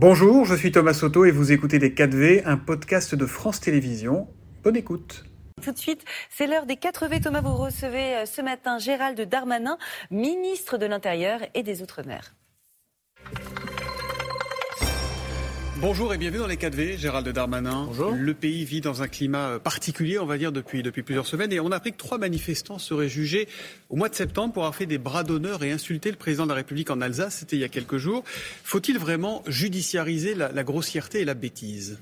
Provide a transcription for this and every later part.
Bonjour, je suis Thomas Soto et vous écoutez Les 4V, un podcast de France Télévisions. Bonne écoute. Tout de suite, c'est l'heure des 4V. Thomas, vous recevez euh, ce matin Gérald Darmanin, ministre de l'Intérieur et des Outre-mer. Bonjour et bienvenue dans les 4V, Gérald Darmanin. Bonjour. Le pays vit dans un climat euh, particulier, on va dire, depuis, depuis plusieurs semaines. Et on a appris que trois manifestants seraient jugés au mois de septembre pour avoir fait des bras d'honneur et insulter le président de la République en Alsace. C'était il y a quelques jours. Faut-il vraiment judiciariser la, la grossièreté et la bêtise?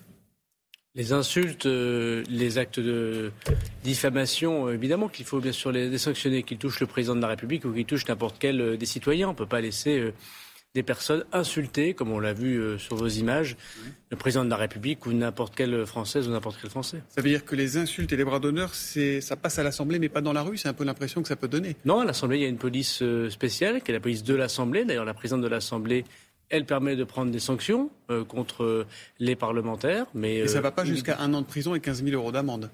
Les insultes, euh, les actes de diffamation, euh, évidemment qu'il faut bien sûr les, les sanctionner, qu'ils touchent le président de la République ou qu'ils touchent n'importe quel euh, des citoyens. On ne peut pas laisser des personnes insulter, comme on l'a vu euh, sur vos images, le président de la République ou n'importe quelle Française ou n'importe quel Français. Ça veut dire que les insultes et les bras d'honneur, ça passe à l'Assemblée mais pas dans la rue C'est un peu l'impression que ça peut donner. Non, à l'Assemblée, il y a une police euh, spéciale, qui est la police de l'Assemblée. D'ailleurs, la présidente de l'Assemblée, elle permet de prendre des sanctions euh, contre les parlementaires. Mais, Et ça euh, va pas jusqu'à un an de prison et 15 000 euros d'amende.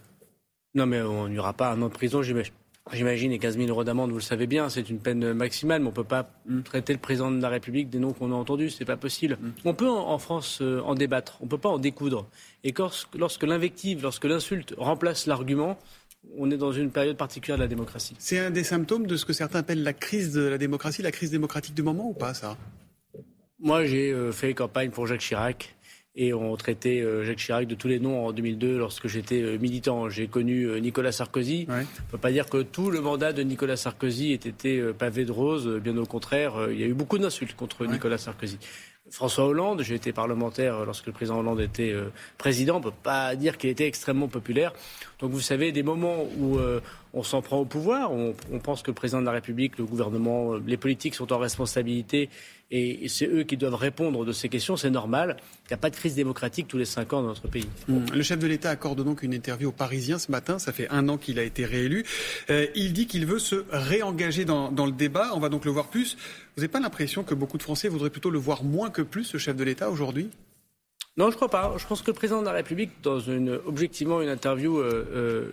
Non, mais on n'y aura pas un an de prison, j'imagine. J'imagine, et 15 000 euros d'amende, vous le savez bien, c'est une peine maximale, mais on ne peut pas traiter le président de la République des noms qu'on a entendus, c'est pas possible. On peut en, en France euh, en débattre, on ne peut pas en découdre. Et lorsque, lorsque l'invective, lorsque l'insulte remplace l'argument, on est dans une période particulière de la démocratie. C'est un des symptômes de ce que certains appellent la crise de la démocratie, la crise démocratique du moment ou pas ça? Moi, j'ai euh, fait campagne pour Jacques Chirac. Et on traitait euh, Jacques Chirac de tous les noms en 2002 lorsque j'étais euh, militant. J'ai connu euh, Nicolas Sarkozy. Ouais. On ne peut pas dire que tout le mandat de Nicolas Sarkozy ait été pavé de roses. Euh, Bien au contraire, il y a eu beaucoup d'insultes contre Nicolas Sarkozy. François Hollande, j'ai été parlementaire lorsque le président Hollande était président. On ne peut pas dire qu'il était extrêmement populaire. Donc vous savez, des moments où on s'en prend au pouvoir, on, pense que le président de la République, le gouvernement, euh, les politiques sont en responsabilité et c'est eux qui doivent répondre de ces questions, c'est normal. Il n'y a pas de crise démocratique tous les cinq ans dans notre pays. Le chef de l'État accorde donc une interview aux Parisiens ce matin. Ça fait un an qu'il a été réélu. Euh, il dit qu'il veut se réengager dans, dans le débat. On va donc le voir plus. Vous n'avez pas l'impression que beaucoup de Français voudraient plutôt le voir moins que plus, ce chef de l'État, aujourd'hui? Non, je crois pas. Je pense que le président de la République, dans une, objectivement une interview euh, euh,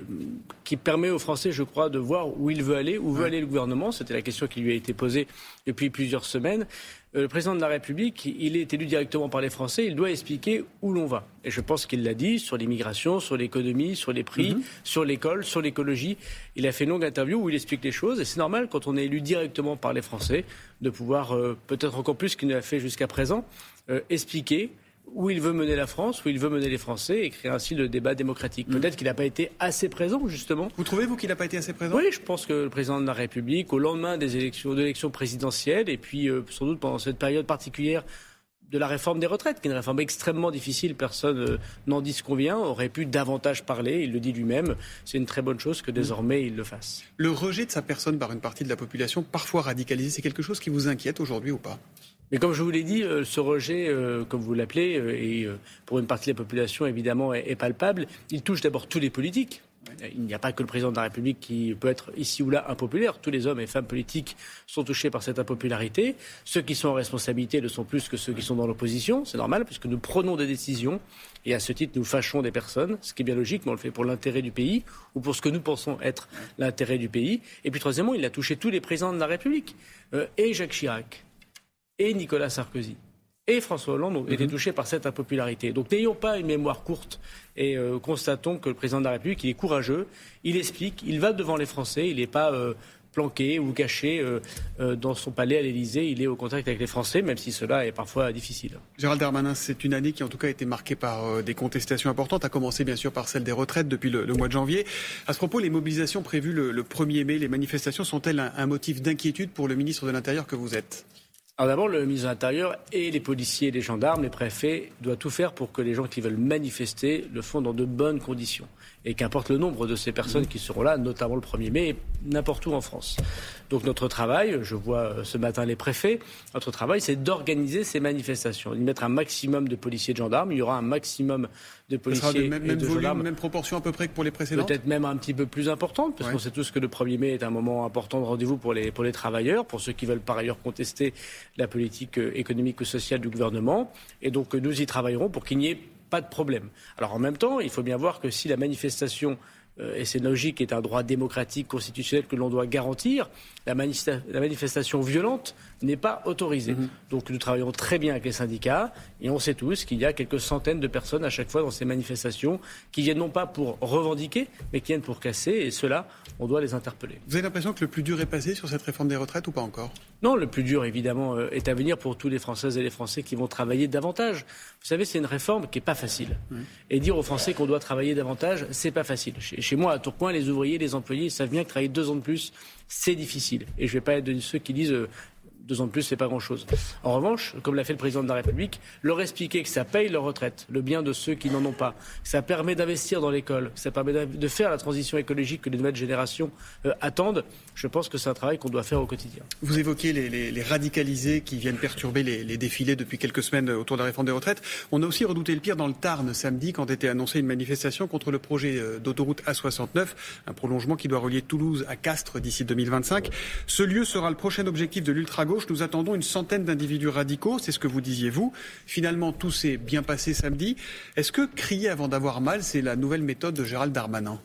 qui permet aux Français, je crois, de voir où il veut aller, où veut aller le gouvernement, c'était la question qui lui a été posée depuis plusieurs semaines. Euh, le président de la République, il est élu directement par les Français, il doit expliquer où l'on va. Et je pense qu'il l'a dit sur l'immigration, sur l'économie, sur les prix, sur l'école, sur l'écologie. Il a fait une longue interview où il explique les choses. Et c'est normal, quand on est élu directement par les Français, de pouvoir, peut-être encore plus qu'il ne l'a fait jusqu'à présent, expliquer où il veut mener la France, où il veut mener les Français, et créer ainsi le débat démocratique. Peut-être qu'il n'a pas été assez présent, justement. Vous trouvez, vous, qu'il n'a pas été assez présent? Oui, je pense que le président de la République, au lendemain des élections, de l'élection présidentielle, et puis euh, sans doute pendant cette période particulière de la réforme des retraites, qui est une réforme extrêmement difficile, personne euh, n'en dit ce qu'on vient, aurait pu davantage parler, il le dit lui-même. C'est une très bonne chose que désormais il le fasse. Le rejet de sa personne par une partie de la population, parfois radicalisée, c'est quelque chose qui vous inquiète aujourd'hui ou pas? Mais comme je vous l'ai dit, euh, ce rejet, euh, comme vous l'appelez, et euh, pour une partie de la population évidemment est, palpable, il touche d'abord tous les politiques. Il n'y a pas que le président de la République qui peut être ici ou là impopulaire. Tous les hommes et femmes politiques sont touchés par cette impopularité. Ceux qui sont en responsabilité le sont plus que ceux qui sont dans l'opposition. C'est normal puisque nous prenons des décisions et à ce titre nous fâchons des personnes, ce qui est bien logique, mais on le fait pour l'intérêt du pays ou pour ce que nous pensons être l'intérêt du pays. Et puis troisièmement, il a touché tous les présidents de la République et Jacques Chirac et Nicolas Sarkozy et François Hollande ont été touchés par cette impopularité. Donc n'ayons pas une mémoire courte et euh, constatons que le président de la République, il est courageux, il explique, il va devant les Français, il n'est pas euh, planqué ou caché euh, dans son palais à l'Élysée, il est au contact avec les Français, même si cela est parfois difficile. Gérald Darmanin, c'est une année qui en tout cas a été marquée par des contestations importantes, à commencer bien sûr par celle des retraites depuis le, le mois de janvier. À ce propos, les mobilisations prévues le, le 1er mai, les manifestations sont-elles un, un motif d'inquiétude pour le ministre de l'Intérieur que vous êtes? Alors d'abord, le ministre de l'Intérieur et les policiers, les gendarmes, les préfets doivent tout faire pour que les gens qui veulent manifester le font dans de bonnes conditions. Et qu'importe le nombre de ces personnes qui seront là, notamment le 1er mai, n'importe où en France. Donc notre travail, je vois euh, ce matin les préfets, notre travail c'est d'organiser ces manifestations, de mettre un maximum de policiers et de gendarmes. Il y aura un maximum de policiers de même, et même de volume, gendarmes même proportion à peu près que pour les précédentes peut-être même un petit peu plus importante, parce Ouais. qu'on sait tous que le 1er mai est un moment important de rendez-vous pour les, pour les travailleurs, pour ceux qui veulent par ailleurs contester la politique euh, économique ou sociale du gouvernement. Et donc euh, nous y travaillerons pour qu'il n'y ait pas de problème. Alors en même temps, il faut bien voir que si la manifestation et c'est logique, est un droit démocratique constitutionnel que l'on doit garantir, la, manifestation violente n'est pas autorisée. Mhm. Donc nous travaillons très bien avec les syndicats et on sait tous qu'il y a quelques centaines de personnes à chaque fois dans ces manifestations qui viennent non pas pour revendiquer, mais qui viennent pour casser et cela, on doit les interpeller. Vous avez l'impression que le plus dur est passé sur cette réforme des retraites ou pas encore? Non, le plus dur évidemment euh, est à venir pour tous les Françaises et les Français qui vont travailler davantage. Vous savez, c'est une réforme qui n'est pas facile. Et dire aux Français qu'on doit travailler davantage, c'est pas facile. Chez, moi, à Tourcoing, les ouvriers, les employés savent bien que travailler deux ans de plus, c'est difficile. Et je ne vais pas être de ceux qui disent euh, deux ans de plus, c'est pas grand-chose. En revanche, comme l'a fait le président de la République, leur expliquer que ça paye leur retraite, le bien de ceux qui n'en ont pas, ça permet d'investir dans l'école, ça permet de faire la transition écologique que les nouvelles générations euh, attendent, je pense que c'est un travail qu'on doit faire au quotidien. Vous évoquez les, radicalisés qui viennent perturber les, défilés depuis quelques semaines autour de la réforme des retraites. On a aussi redouté le pire dans le Tarn samedi quand était annoncée une manifestation contre le projet euh, d'autoroute A69, un prolongement qui doit relier Toulouse à Castres d'ici 2025. Ce lieu sera le prochain objectif de l'ultra-gauche nous attendons une centaine d'individus radicaux, c'est ce que vous disiez vous. Finalement, tout s'est bien passé samedi. Est-ce que crier avant d'avoir mal, c'est la nouvelle méthode de Gérald Darmanin?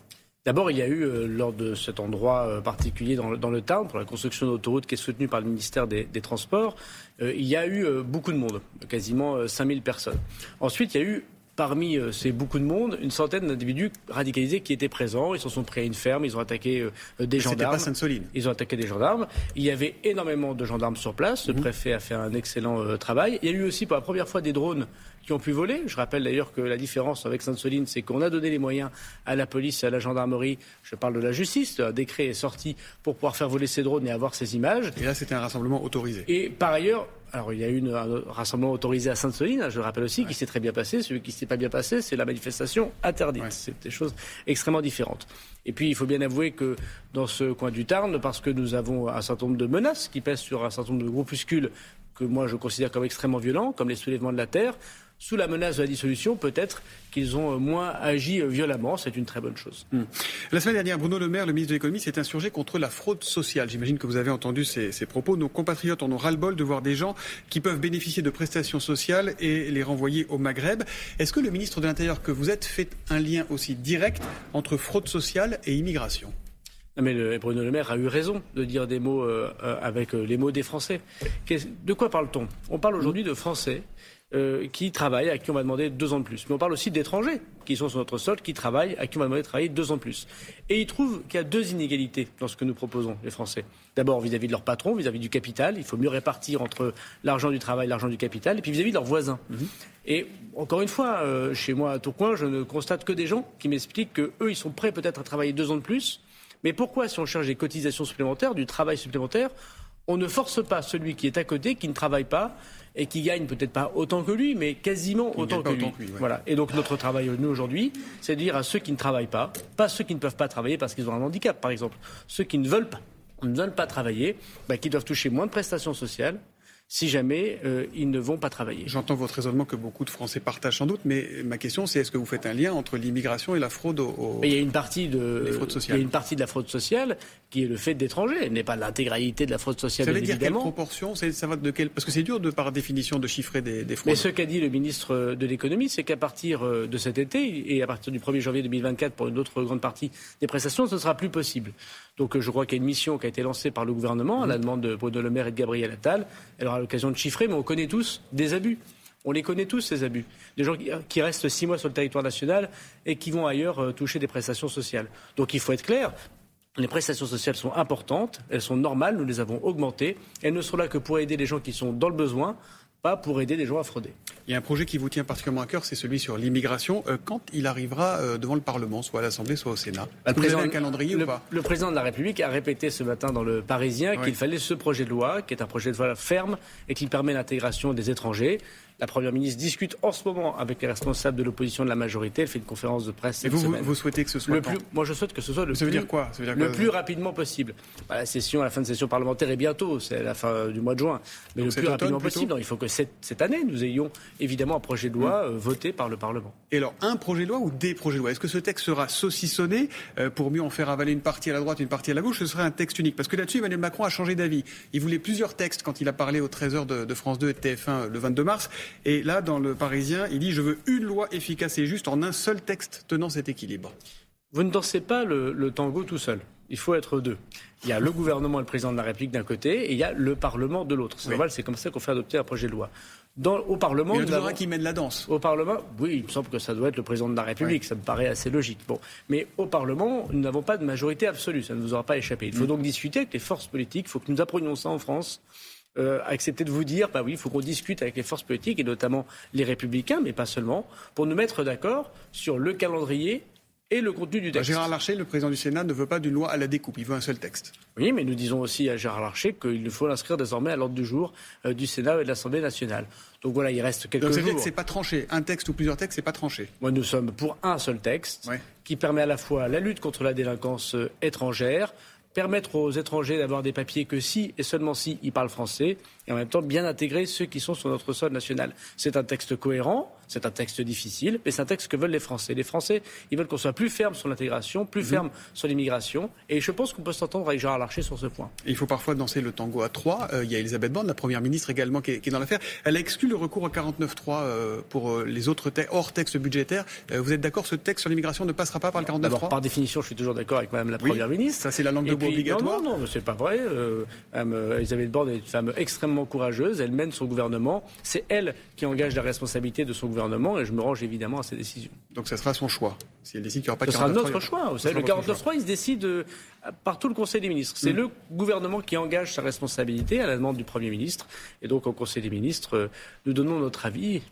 D'abord, il y a eu, euh, lors de cet endroit euh, particulier dans le, Tarn, pour la construction d'autoroute qui est soutenue par le ministère des, Transports, euh, il y a eu beaucoup de monde, quasiment 5000 personnes. Ensuite, il y a eu parmi euh, ces beaucoup de monde, une centaine d'individus radicalisés qui étaient présents. Ils se sont pris à une ferme, ils ont attaqué euh, des gendarmes. pas Sainte-Soline. Ils ont attaqué des gendarmes. Il y avait énormément de gendarmes sur place. Le mhm. préfet a fait un excellent euh, travail. Il y a eu aussi pour la première fois des drones qui ont pu voler. Je rappelle d'ailleurs que la différence avec Sainte-Soline, c'est qu'on a donné les moyens à la police et à la gendarmerie. Je parle de la justice. Un décret est sorti pour pouvoir faire voler ces drones et avoir ces images. Et là, c'était un rassemblement autorisé. Et par ailleurs, alors, il y a eu un rassemblement autorisé à Sainte-Soline, je le rappelle aussi, qui s'est très bien passé. Celui qui ne s'est pas bien passé, c'est la manifestation interdite. C'est des choses extrêmement différentes. Et puis, il faut bien avouer que dans ce coin du Tarn, parce que nous avons un certain nombre de menaces qui pèsent sur un certain nombre de groupuscules que moi je considère comme extrêmement violents, comme les soulèvements de la terre, sous la menace de la dissolution, peut-être qu'ils ont moins agi violemment. C'est une très bonne chose. Hmm. La semaine dernière, Bruno Le Maire, le ministre de l'économie, s'est insurgé contre la fraude sociale. J'imagine que vous avez entendu ces, propos. Nos compatriotes en ont ras-le-bol de voir des gens qui peuvent bénéficier de prestations sociales et les renvoyer au Maghreb. Est-ce que le ministre de l'Intérieur que vous êtes fait un lien aussi direct entre fraude sociale et immigration? Non mais le, Bruno Le Maire a eu raison de dire des mots euh, euh, avec euh, les mots des Français. De quoi parle-t-on? On parle aujourd'hui de Français euh, qui travaillent, à qui on va demander deux ans de plus. Mais on parle aussi d'étrangers qui sont sur notre sol, qui travaillent, à qui on va demander de travailler deux ans de plus. Et ils trouvent qu'il y a deux inégalités dans ce que nous proposons, les Français. D'abord vis-à-vis de leur patron, vis-à-vis du capital. Il faut mieux répartir entre l'argent du travail, l'argent du capital, et puis vis-à-vis de leurs voisins. Mhm. Et encore une fois, euh, chez moi à Tourcoing, je ne constate que des gens qui m'expliquent qu'eux, ils sont prêts peut-être à travailler deux ans de plus. Mais pourquoi, si on cherche des cotisations supplémentaires, du travail supplémentaire, on ne force pas celui qui est à côté, qui ne travaille pas, et qui gagne peut-être pas autant que lui, mais quasiment autant que, lui. Voilà. Et donc notre travail, nous, aujourd'hui, c'est de dire à ceux qui ne travaillent pas, pas ceux qui ne peuvent pas travailler parce qu'ils ont un handicap, par exemple, ceux qui ne veulent pas, ne veulent pas travailler, bah, qui doivent toucher moins de prestations sociales, si jamais euh, ils ne vont pas travailler. J'entends votre raisonnement que beaucoup de Français partagent sans doute, mais ma question c'est est-ce que vous faites un lien entre l'immigration et la fraude au, il y a une partie de Il y a une partie de la fraude sociale qui est le fait d'étrangers. Elle n'est pas l'intégralité de la fraude sociale. Ça veut dire quelle proportion ça va de. Parce que c'est dur de par définition de chiffrer des, fraudes. Mais ce qu'a dit le ministre de l'économie, c'est qu'à partir euh, de cet été et à partir du 1er janvier 2024 pour une autre grande partie des prestations, ce ne sera plus possible. Donc euh, je crois qu'il y a une mission qui a été lancée par le gouvernement à la demande de Bruno Le Maire et de Gabriel Attal. Elle aura l'occasion de chiffrer, mais on connaît tous des abus. On les connaît tous, ces abus. Des gens qui restent six mois sur le territoire national et qui vont ailleurs euh, toucher des prestations sociales. Donc il faut être clair. Les prestations sociales sont importantes, elles sont normales, nous les avons augmentées. Elles ne sont là que pour aider les gens qui sont dans le besoin, pas pour aider les gens à frauder. Il y a un projet qui vous tient particulièrement à cœur, c'est celui sur l'immigration. Euh, quand il arrivera euh, devant le Parlement, soit à l'Assemblée, soit au Sénat le Vous avez un calendrier ou pas? Le président de la République a répété ce matin dans le Parisien qu'il fallait ce projet de loi, qui est un projet de loi ferme et qui permet l'intégration des étrangers. La Première ministre discute en ce moment avec les responsables de l'opposition de la majorité. Elle fait une conférence de presse cette Et vous, semaine. vous souhaitez que ce soit le plus, Moi, je souhaite que ce soit le, Ça plus, veut dire quoi? Ça veut dire le plus rapidement possible. Bah, la session, la fin de session parlementaire est bientôt, c'est la fin du mois de juin. Mais le plus rapidement possible. il faut que cette, cette, année, nous ayons évidemment un projet de loi hmm. euh, voté par le Parlement. Et alors, un projet de loi ou des projets de loi? Est-ce que ce texte sera saucissonné euh, pour mieux en faire avaler une partie à la droite, une partie à la gauche? Ce serait un texte unique Parce que là-dessus, Emmanuel Macron a changé d'avis. Il voulait plusieurs textes quand il a parlé aux 13h de, de France 2 et de TF1 le 22 mars. Et là, dans le Parisien, il dit je veux une loi efficace et juste en un seul texte tenant cet équilibre. Vous ne dansez pas le, tango tout seul. Il faut être deux. Il y a le gouvernement et le président de la République d'un côté, et il y a le Parlement de l'autre. C'est normal, c'est comme ça qu'on fait adopter un projet de loi. Dans, au Parlement, il y a toujours un qui mène la danse. Au Parlement, oui, il me semble que ça doit être le président de la République. Ça me paraît assez logique. Bon, mais au Parlement, nous n'avons pas de majorité absolue. Ça ne nous aura pas échappé. Il faut mm. donc discuter avec les forces politiques. Il faut que nous apprenions ça en France. Euh, accepter de vous dire, bah oui, il faut qu'on discute avec les forces politiques et notamment les républicains, mais pas seulement, pour nous mettre d'accord sur le calendrier et le contenu du texte. Gérard Larcher, le président du Sénat, ne veut pas d'une loi à la découpe, il veut un seul texte. Oui, mais nous disons aussi à Gérard Larcher qu'il faut l'inscrire désormais à l'ordre du jour euh, du Sénat et de l'Assemblée nationale. Donc voilà, il reste quelques Donc, jours. c'est pas tranché. Un texte ou plusieurs textes, c'est pas tranché. Moi, nous sommes pour un seul texte qui permet à la fois la lutte contre la délinquance euh, étrangère, permettre aux étrangers d'avoir des papiers que si et seulement si ils parlent français, et en même temps bien intégrer ceux qui sont sur notre sol national. C'est un texte cohérent, c'est un texte difficile, mais c'est un texte que veulent les Français. Les Français, ils veulent qu'on soit plus ferme sur l'intégration, plus mhm. ferme sur l'immigration, et je pense qu'on peut s'entendre avec Gérard Larcher sur ce point. il faut parfois danser le tango à trois. Euh, il y a Elisabeth Borne, la première ministre également, qui est, dans l'affaire. Elle a exclu le recours à 49.3 euh, pour euh, les autres textes hors texte budgétaire. vous êtes d'accord, ce texte sur l'immigration ne passera pas par le 49.3 Par définition, je suis toujours d'accord avec Madame la première ministre. Ça, c'est la langue de bois obligatoire? Non, non, non, c'est pas vrai. Elisabeth Borne est une femme extrêmement courageuse mène son gouvernement. C'est elle qui engage la responsabilité de son gouvernement et je me range évidemment à ses décisions. Donc ça sera son choix. Si elle décide qu'il n'y aura pas de Ce sera notre choix. Vous savez, le 49.3, il se décide euh, par tout le Conseil des ministres. C'est mm. le gouvernement qui engage sa responsabilité à la demande du Premier ministre. Et donc au Conseil des ministres, euh, nous donnons notre avis.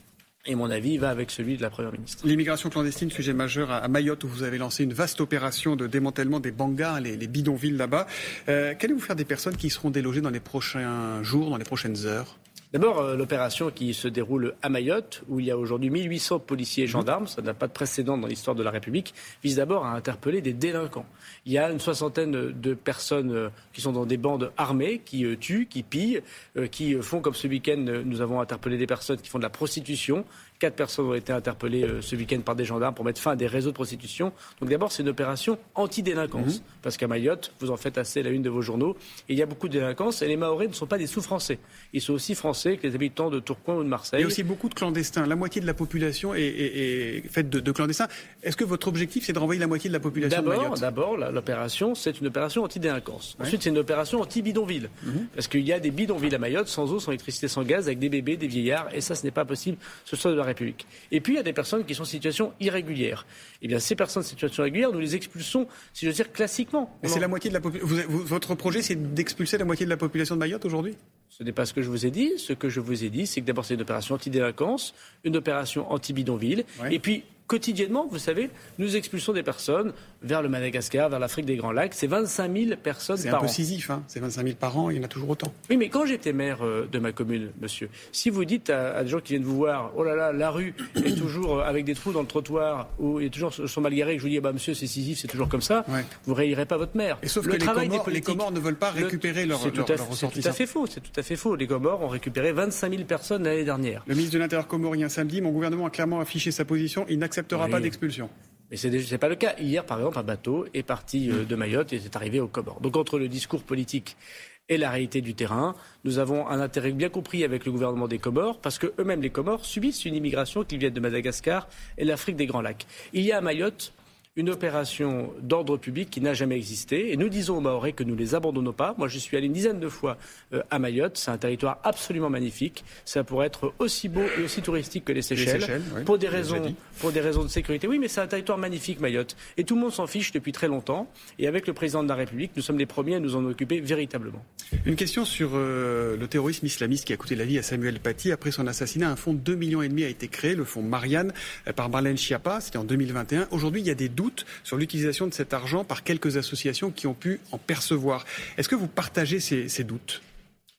Et mon avis va avec celui de la Première ministre. L'immigration clandestine, sujet majeur à Mayotte, où vous avez lancé une vaste opération de démantèlement des bangas, les, bidonvilles là-bas. Euh, qu'allez-vous faire des personnes qui seront délogées dans les prochains jours, dans les prochaines heures? D'abord, euh, l'opération qui se déroule à Mayotte, où il y a aujourd'hui 1800 policiers et mhm. gendarmes, ça n'a pas de précédent dans l'histoire de la République, vise d'abord à interpeller des délinquants. Il y a une soixantaine de personnes euh, qui sont dans des bandes armées, qui euh, tuent, qui pillent, qui font comme ce week-end, nous avons interpellé des personnes qui font de la prostitution, Quatre personnes ont été interpellées euh, ce week-end par des gendarmes pour mettre fin à des réseaux de prostitution. Donc d'abord, c'est une opération anti-délinquance. Mhm. Parce qu'à Mayotte, vous en faites assez la une de vos journaux, et il y a beaucoup de délinquance. Et les Maoris ne sont pas des sous-français. Ils sont aussi français que les habitants de Tourcoing ou de Marseille. Il y a aussi beaucoup de clandestins. La moitié de la population est, faite de, clandestins. Est-ce que votre objectif, c'est de renvoyer la moitié de la population de Mayotte? D'abord, l'opération, c'est une opération anti-délinquance. Ensuite, c'est une opération anti-bidonville. Mhm. Parce qu'il y a des bidonvilles à Mayotte, sans eau, sans électricité, sans gaz, avec des bébés, des vieillards. Et ça, ce n'est pas possible. Ce soit de la et puis, il y a des personnes qui sont en situation irrégulière. Eh bien, ces personnes en situation irrégulière, nous les expulsons, si je veux dire, classiquement. c'est la moitié de la population. Votre projet, c'est d'expulser la moitié de la population de Mayotte aujourd'hui? Ce n'est pas ce que je vous ai dit. Ce que je vous ai dit, c'est que d'abord, c'est une opération anti-délinquance, une opération anti-bidonville. Et puis, quotidiennement, vous savez, nous expulsons des personnes vers le Madagascar, vers l'Afrique des Grands Lacs. C'est 25 000 personnes par an. C'est un peu scisif, hein c'est 25 000 par an, il y en a toujours autant. Oui, mais quand j'étais maire euh, de ma commune, monsieur, si vous dites à, des gens qui viennent vous voir, oh là là, la rue est toujours euh, avec des trous dans le trottoir, ou il est toujours sont mal garés, que je vous dis, bah monsieur, c'est scisif, c'est toujours comme ça, vous ne rayerez pas votre maire. Et sauf que les Comores, les Comores, ne veulent pas récupérer leur, leur, C'est tout à fait faux, c'est tout à fait faux. Les Comores ont récupéré 25 000 personnes l'année dernière. Le ministre de l'Intérieur comorien samedi, mon gouvernement a clairement affiché sa position, il n'acceptera pas d'expulsion. Mais ce n'est pas le cas. Hier, par exemple, un bateau est parti euh, de Mayotte et est arrivé au Comores. Donc entre le discours politique et la réalité du terrain, nous avons un intérêt bien compris avec le gouvernement des Comores, parce que eux-mêmes, les Comores, subissent une immigration qui vient de Madagascar et l'Afrique des Grands Lacs. Il y a à Mayotte une opération d'ordre public qui n'a jamais existé. Et nous disons aux Mahorais que nous ne les abandonnons pas. Moi, je suis allé une dizaine de fois euh, à Mayotte. C'est un territoire absolument magnifique. Ça pourrait être aussi beau et aussi touristique que les Seychelles. pour, des raisons, pour des raisons de sécurité. Oui, mais c'est un territoire magnifique, Mayotte. Et tout le monde s'en fiche depuis très longtemps. Et avec le président de la République, nous sommes les premiers à nous en occuper véritablement. Une question sur euh, le terrorisme islamiste qui a coûté la vie à Samuel Paty. Après son assassinat, un fonds de 2,5 millions a été créé, le fonds Marianne, euh, par Marlène Schiappa. C'était en 2021. Aujourd'hui, il y a des sur l'utilisation de cet argent par quelques associations qui ont pu en percevoir. Est-ce que vous partagez ces, doutes?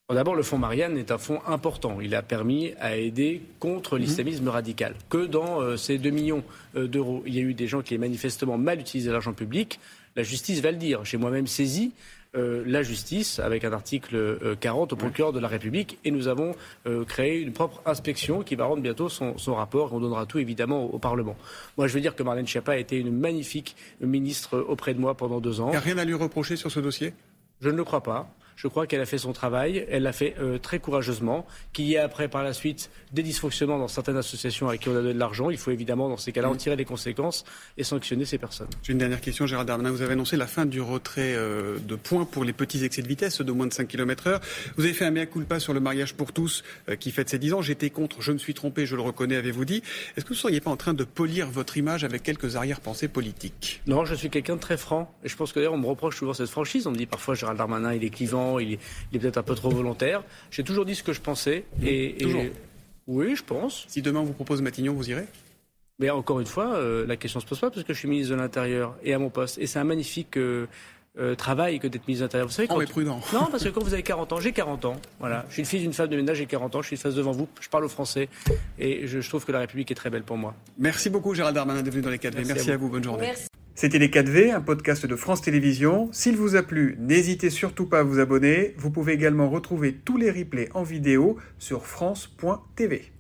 D'abord, le fonds Marianne est un fonds important. Il a permis à aider contre mhm. l'islamisme radical. Que dans euh, ces 2 millions euh, d'euros, il y a eu des gens qui ont manifestement mal utilisé l'argent public. La justice va le dire. J'ai moi-même saisi euh, la justice avec un article 40 euh, au procureur de la République et nous avons euh, créé une propre inspection qui va rendre bientôt son, rapport et on donnera tout évidemment au, Parlement. Moi je veux dire que Marlène Schiappa a été une magnifique ministre auprès de moi pendant deux ans. Il n'y a rien à lui reprocher sur ce dossier? Je ne le crois pas. Je crois qu'elle a fait son travail, elle l'a fait euh, très courageusement. Qu'il y ait après, par la suite, des dysfonctionnements dans certaines associations avec qui on a donné de l'argent, il faut évidemment, dans ces cas-là, en tirer les conséquences et sanctionner ces personnes. J'ai une dernière question, Gérald Darmanin. Vous avez annoncé la fin du retrait euh, de points pour les petits excès de vitesse, ceux de moins de 5 km heure. Vous avez fait un mea culpa sur le mariage pour tous euh, qui fête ses 10 ans. J'étais contre, je me suis trompé, je le reconnais, avez-vous dit. Est-ce que vous ne seriez pas en train de polir votre image avec quelques arrière-pensées politiques? Non, je suis quelqu'un de très franc. Et je pense que d'ailleurs, on me reproche toujours cette franchise. On me dit parfois, Gérald Darmanin, il est clivant, il est, peut-être un peu trop volontaire. J'ai toujours dit ce que je pensais. Et, toujours. Oui, je pense. Si demain on vous propose Matignon, vous irez? Mais encore une fois, euh, la question ne se pose pas parce que je suis ministre de l'Intérieur et à mon poste. Et c'est un magnifique euh, euh, travail que d'être ministre de l'Intérieur. Vous savez, quand... est prudent. Non, parce que quand vous avez 40 ans, j'ai 40 ans. Voilà. Je suis le fils d'une femme de ménage, j'ai 40 ans. Je suis face devant vous. Je parle au français. Et je, trouve que la République est très belle pour moi. Merci beaucoup, Gérald Darmanin, d'être venu dans les 4V. Merci, à, vous. Bonne journée. Merci. C'était Les 4V, un podcast de France Télévisions. S'il vous a plu, n'hésitez surtout pas à vous abonner. Vous pouvez également retrouver tous les replays en vidéo sur France.tv.